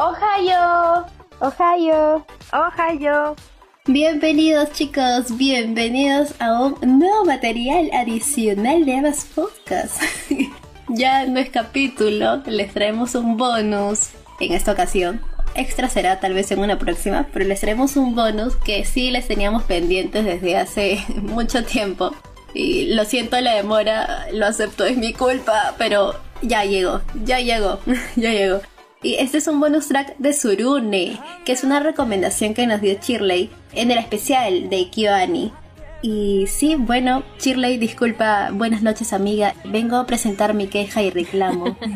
Ohio. Ohio. Ohio. Bienvenidos chicos, bienvenidos a un nuevo material adicional de Evas Podcast. ya no es capítulo, les traemos un bonus en esta ocasión. Extra será tal vez en una próxima, pero les traemos un bonus que sí les teníamos pendientes desde hace mucho tiempo. Y lo siento la demora, lo acepto, es mi culpa, pero ya llegó, ya llegó, ya llegó. Y este es un bonus track de Surune, que es una recomendación que nos dio Shirley en el especial de Kyoani. Y sí, bueno, Shirley, disculpa, buenas noches amiga, vengo a presentar mi queja y reclamo.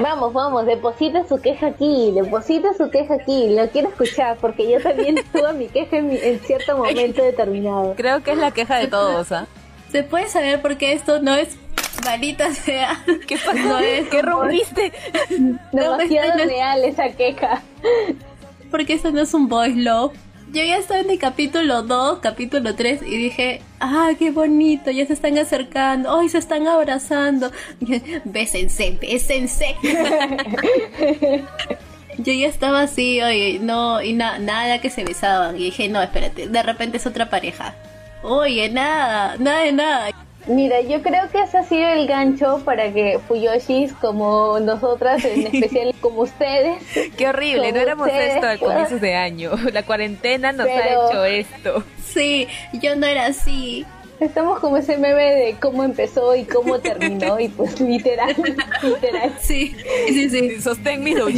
Vamos, vamos, deposita su queja aquí, deposita su queja aquí, lo quiero escuchar porque yo también tuve mi queja en, cierto momento determinado. Creo que es la queja de todos, ¿ah? ¿Se puede saber por qué esto no es malita sea? ¿Qué pasó? ¿Qué rompiste? Demasiado real esa queja. Porque esto no es un boys love. Yo ya estaba en el capítulo 2, capítulo 3 y dije, ah, qué bonito, ya se están acercando, hoy se están abrazando. Bésense, bésense. Yo ya estaba así, oye, no, y nada que se besaban. Y dije, no, espérate, de repente es otra pareja. Oye, nada, nada de nada. Mira, yo creo que ese ha sido el gancho para que Fuyoshis, como nosotras, en especial como ustedes. Qué horrible, no éramos esto al comienzo de año. La cuarentena nos ha hecho esto. Sí, yo no era así. Estamos como ese meme de cómo empezó y cómo terminó, y pues literal, literal. Sí, sí, sí. Sostén mi Oye,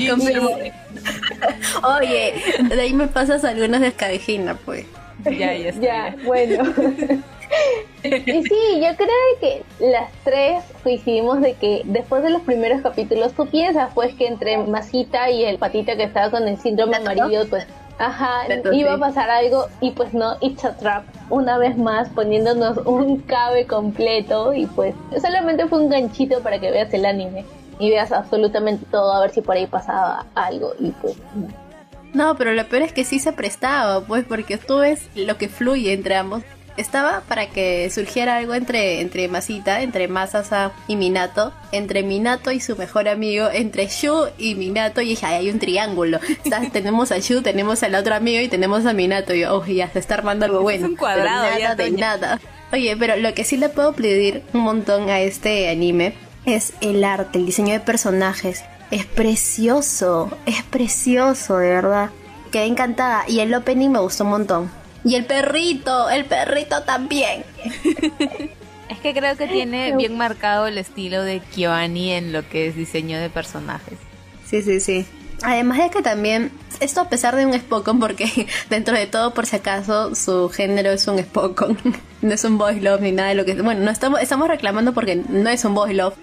de ahí me pasas algunas de escabejina, pues. Ya, ya, ya, bueno. Y sí, yo creo que las tres coincidimos de que después de los primeros capítulos tú piensas pues que entre Masita y el patita que estaba con el síndrome amarillo pues Ajá, iba a pasar algo y pues no, it's a trap. Una vez más poniéndonos un cabe completo y pues solamente fue un ganchito para que veas el anime y veas absolutamente todo a ver si por ahí pasaba algo y pues no, pero lo peor es que sí se prestaba, pues, porque tú ves lo que fluye entre ambos. Estaba para que surgiera algo entre, entre Masita, entre Masasa y Minato, entre Minato y su mejor amigo, entre Shu y Minato, y dije, hay un triángulo. tenemos a Shu, tenemos al otro amigo y tenemos a Minato. Y yo, oh, ya se está armando algo bueno. Es un cuadrado, nada de nada. Oye, pero lo que sí le puedo pedir un montón a este anime es el arte, el diseño de personajes es precioso, es precioso, de verdad. Quedé encantada y el opening me gustó un montón. Y el perrito, el perrito también. es que creo que tiene bien marcado el estilo de Kyoani en lo que es diseño de personajes. Sí, sí, sí. Además de que también, esto a pesar de un Spokon, porque dentro de todo, por si acaso, su género es un Spokon, no es un boy love ni nada de lo que... Bueno, no estamos, estamos reclamando porque no es un boy love,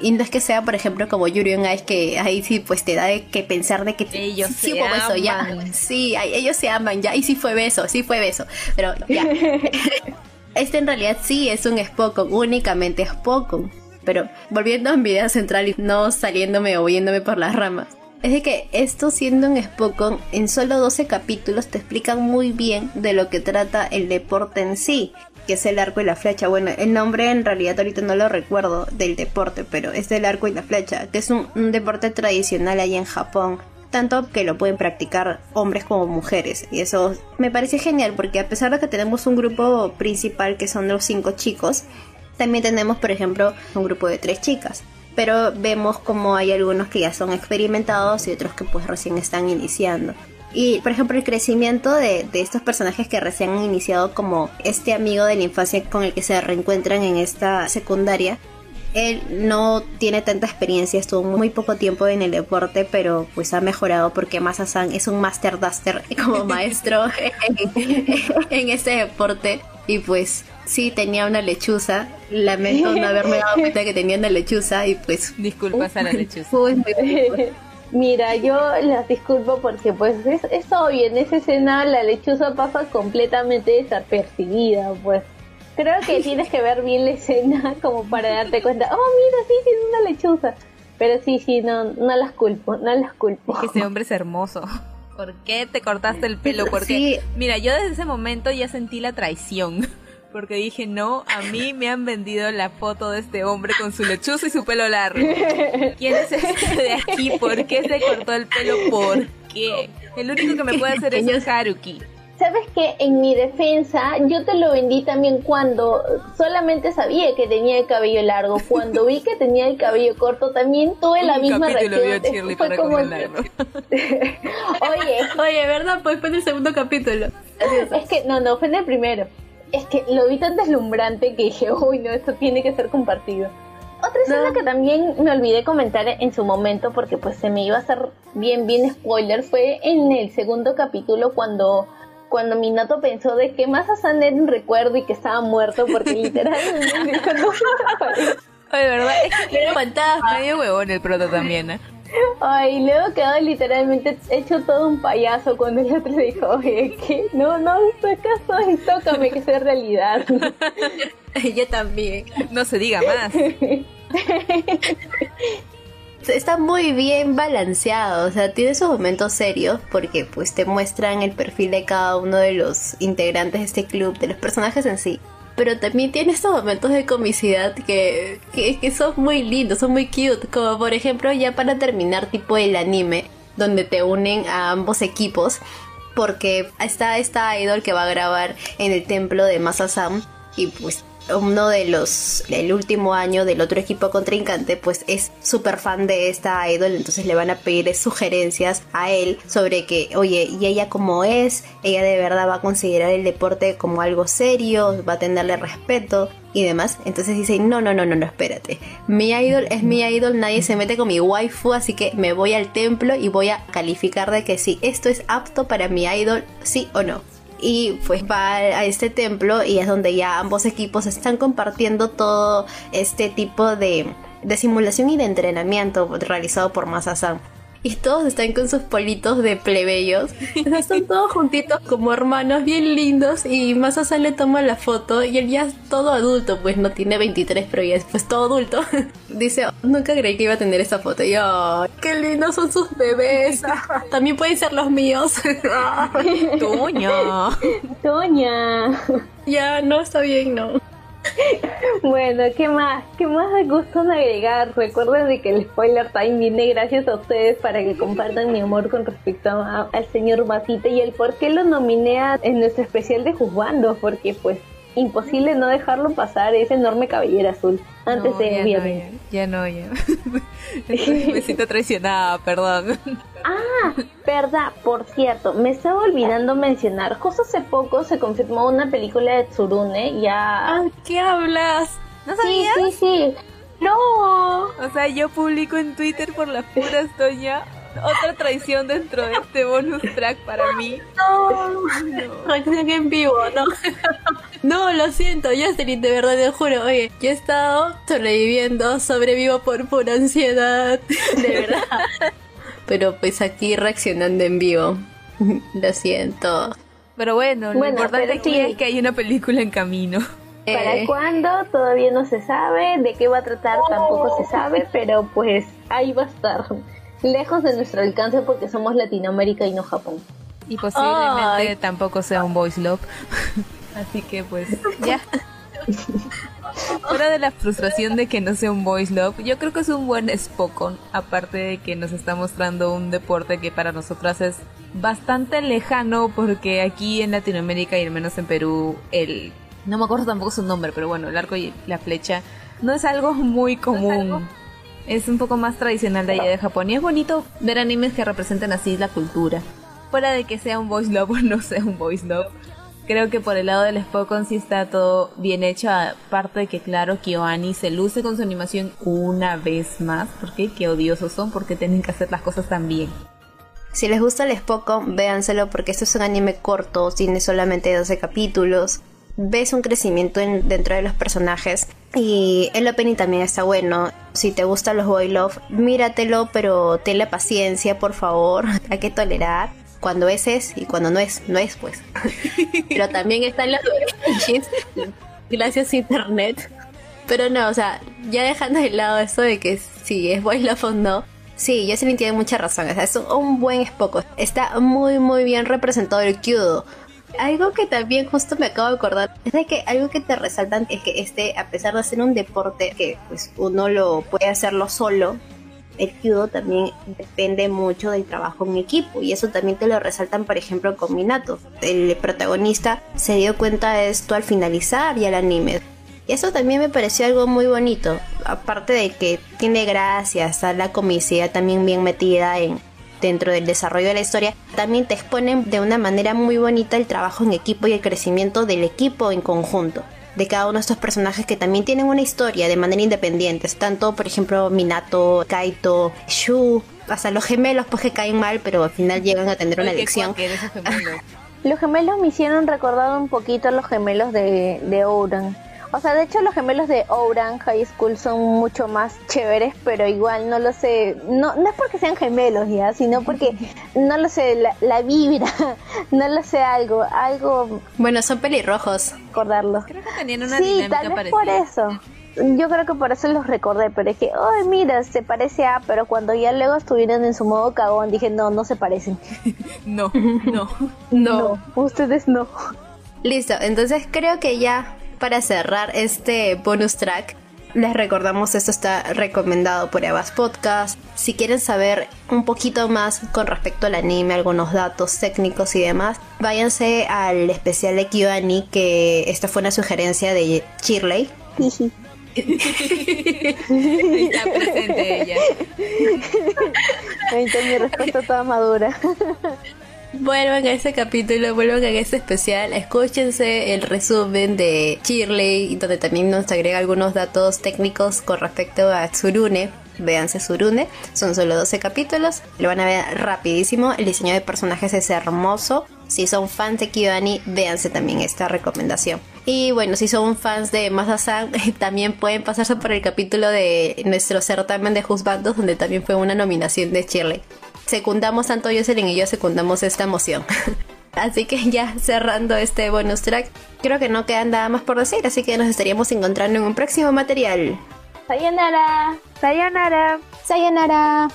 y no es que sea, por ejemplo, como Yuri on Ice, que ahí sí, pues te da que pensar de que ellos sí, se aman. beso, ya. Sí, ellos se aman, ya. Y sí fue beso, sí fue beso. Pero ya. este en realidad sí es un Spokon, únicamente Spokon. Pero volviendo a mi idea central y no saliéndome o yéndome por las ramas. Es de que esto siendo un Spokon, en solo 12 capítulos te explican muy bien de lo que trata el deporte en sí que es el arco y la flecha. Bueno, el nombre en realidad ahorita no lo recuerdo del deporte, pero es el arco y la flecha, que es un, deporte tradicional ahí en Japón tanto que lo pueden practicar hombres como mujeres. Y eso me parece genial porque a pesar de que tenemos un grupo principal que son los cinco chicos, también tenemos, por ejemplo, un grupo de tres chicas. Pero vemos como hay algunos que ya son experimentados y otros que pues recién están iniciando. Y, por ejemplo, el crecimiento de, estos personajes que recién han iniciado como este amigo de la infancia con el que se reencuentran en esta secundaria. Él no tiene tanta experiencia, estuvo muy poco tiempo en el deporte, pero pues ha mejorado porque Masa-san es un Master Duster como maestro en, ese deporte. Y pues sí tenía una lechuza. Lamento no haberme dado cuenta que tenía una lechuza y pues... Disculpas a la lechuza. Mira, yo las disculpo porque pues es, es obvio, en esa escena la lechuza pasa completamente desapercibida, pues. Creo que tienes que ver bien la escena como para darte cuenta, oh mira, sí, tiene una lechuza. Pero sí, sí, no, no las culpo, no las culpo. Es que ese hombre es hermoso. ¿Por qué te cortaste el pelo? Porque, mira, yo desde ese momento ya sentí la traición porque dije, no, a mí me han vendido la foto de este hombre con su lechuza y su pelo largo. ¿Quién es este de aquí? ¿Por qué se cortó el pelo? ¿Por quién. El único que me puede hacer eso es Haruki. Sabes que en mi defensa yo te lo vendí también cuando solamente sabía que tenía el cabello largo. Cuando vi que tenía el cabello corto también tuve la misma reacción. Fue como oye, oye, ¿verdad? Pues fue en el segundo capítulo. Es que no, no, fue en el primero. Es que lo vi tan deslumbrante que dije, uy, no, esto tiene que ser compartido. Otra escena que también me olvidé comentar en su momento porque pues se me iba a hacer bien, bien spoiler fue en el segundo capítulo cuando cuando Minato pensó de que más era un recuerdo y que estaba muerto porque literalmente no Ay, ¿verdad? Es que era fantasma. Medio huevón el proto también, ¿eh? Ay, luego quedó literalmente hecho todo un payaso cuando el otro dijo, oye, que no, no, acaso y tócame que sea realidad. Yo también. No se diga más. está muy bien balanceado, o sea, tiene sus momentos serios porque pues te muestran el perfil de cada uno de los integrantes de este club, de los personajes en sí. Pero también tiene estos momentos de comicidad que, que, son muy lindos, son muy cute. Como por ejemplo, ya para terminar, tipo el anime, donde te unen a ambos equipos. Porque está esta idol que va a grabar en el templo de Masasam. Y pues uno de los el último año del otro equipo contrincante pues es súper fan de esta idol entonces le van a pedir sugerencias a él sobre que oye y ella como es ella de verdad va a considerar el deporte como algo serio va a tenerle respeto y demás. Entonces dice no no no no no espérate. Mi idol es mi idol nadie se mete con mi waifu así que me voy al templo y voy a calificar de que si esto es apto para mi idol sí o no y pues va a este templo y es donde ya ambos equipos están compartiendo todo este tipo de, de simulación y de entrenamiento realizado por Masa-san y todos están con sus politos de plebeyos. están todos juntitos como hermanos, bien lindos. Y Masasa le toma la foto y él ya es todo adulto, pues no tiene 23, pero ya es pues todo adulto. Dice, nunca creí que iba a tener esta foto. Y yo, qué lindos son sus bebés. También pueden ser los míos. Toña. Toña. Ya, no está bien, no. Bueno, ¿qué más? ¿Qué más me gusta agregar? Recuerden de que el spoiler time viene gracias a ustedes para que compartan mi amor con respecto al señor Masita y el por qué lo nominé en nuestro especial de Juzgando, porque pues imposible no dejarlo pasar ese enorme cabellera azul antes de no, ya, no, ya. me siento traicionada, perdón. Ah, verdad, por cierto, me estaba olvidando mencionar, justo hace poco se confirmó una película de Tsurune, ya... ¿qué hablas? ¿No sabías? Sí, sí, sí. No. O sea, yo publico en Twitter por las puras, Toña, otra traición dentro de este bonus track para mí. No, no. en vivo, no. No, lo siento, Jocelyn, de verdad te juro. Oye, yo he estado sobreviviendo, sobrevivo por pura ansiedad. De verdad. Pero pues aquí reaccionando en vivo. Lo siento. Pero bueno, lo importante aquí es que hay una película en camino. ¿Para eh. cuándo? Todavía no se sabe. ¿De qué va a tratar? Tampoco se sabe. Pero pues ahí va a estar lejos de nuestro alcance porque somos Latinoamérica y no Japón. Y posiblemente tampoco sea un voice love. Así que pues ya. Fuera de la frustración de que no sea un voice love, yo creo que es un buen Spokon, aparte de que nos está mostrando un deporte que para nosotras es bastante lejano porque aquí en Latinoamérica y al menos en Perú el no me acuerdo tampoco su nombre, pero bueno, el arco y la flecha no es algo muy común es un poco más tradicional de allá de Japón y es bonito ver animes que representen así la cultura. Fuera de que sea un voice love o no sea un voice love, creo que por el lado del Spokon sí está todo bien hecho, aparte de que claro, KyoAni se luce con su animación una vez más, porque qué odiosos son, porque tienen que hacer las cosas tan bien. Si les gusta el Spokon, véanselo porque esto es un anime corto, tiene solamente 12 capítulos ves un crecimiento dentro de los personajes y el opening también está bueno. Si te gustan los boy love, míratelo, pero tenle paciencia, por favor. Hay que tolerar cuando es es y cuando no es, no es pues. pero también están los gracias a internet. Pero no, o sea, ya dejando de lado eso de que si es boy love o no, Sí, Jocelyn tiene mucha razón. O sea, es un, buen Spock. Está muy, muy bien representado el Kyudo algo que también justo me acabo de acordar es de que algo que te resaltan es que este, a pesar de ser un deporte que pues uno lo puede hacerlo solo, el judo también depende mucho del trabajo en equipo y eso también te lo resaltan por ejemplo con Minato. El protagonista se dio cuenta de esto al finalizar ya el anime. Y eso también me pareció algo muy bonito, aparte de que tiene gracia, está la comicidad también bien metida en, dentro del desarrollo de la historia, también te exponen de una manera muy bonita el trabajo en equipo y el crecimiento del equipo en conjunto de cada uno de estos personajes que también tienen una historia de manera independiente. Tanto, por ejemplo, Minato, Kaito, Shu, hasta los gemelos pues que caen mal, pero al final llegan a tener una lección. los gemelos me hicieron recordar un poquito a los gemelos de, de Ouran. O sea, de hecho los gemelos de Ouran High School son mucho más chéveres, pero igual no lo sé, no, no es porque sean gemelos ya, sino porque no lo sé, la, vibra, no lo sé, algo, algo... Bueno, son pelirrojos. Recordarlo. Creo que tenían una sí, tal vez por eso. Yo creo que por eso los recordé, pero es que, ay, mira, se parece a, pero cuando ya luego estuvieron en su modo cagón, dije, no, no se parecen. no, no, no, ustedes no. Listo, entonces creo que ya para cerrar este bonus track, les recordamos esto está recomendado por Evas Podcast. Si quieren saber un poquito más con respecto al anime, algunos datos técnicos y demás, váyanse al especial de Kiwani que esta fue una sugerencia de Shirley. está presente ella. Ahí está mi respuesta toda madura. Vuelvan a ese capítulo, vuelvan a ese especial, escúchense el resumen de Shirley, donde también nos agrega algunos datos técnicos con respecto a Tsurune. Véanse Tsurune, son solo 12 capítulos, lo van a ver rapidísimo, el diseño de personajes es hermoso. Si son fans de Kibani, véanse también esta recomendación. Y bueno, si son fans de Masa-san, también pueden pasarse por el capítulo de nuestro certamen de Juzbandos, donde también fue una nominación de Shirley secundamos tanto Jocelyn y yo secundamos esta moción. Así que ya cerrando este bonus track, creo que no queda nada más por decir, así que nos estaríamos encontrando en un próximo material. Sayonara. Sayonara. Sayonara.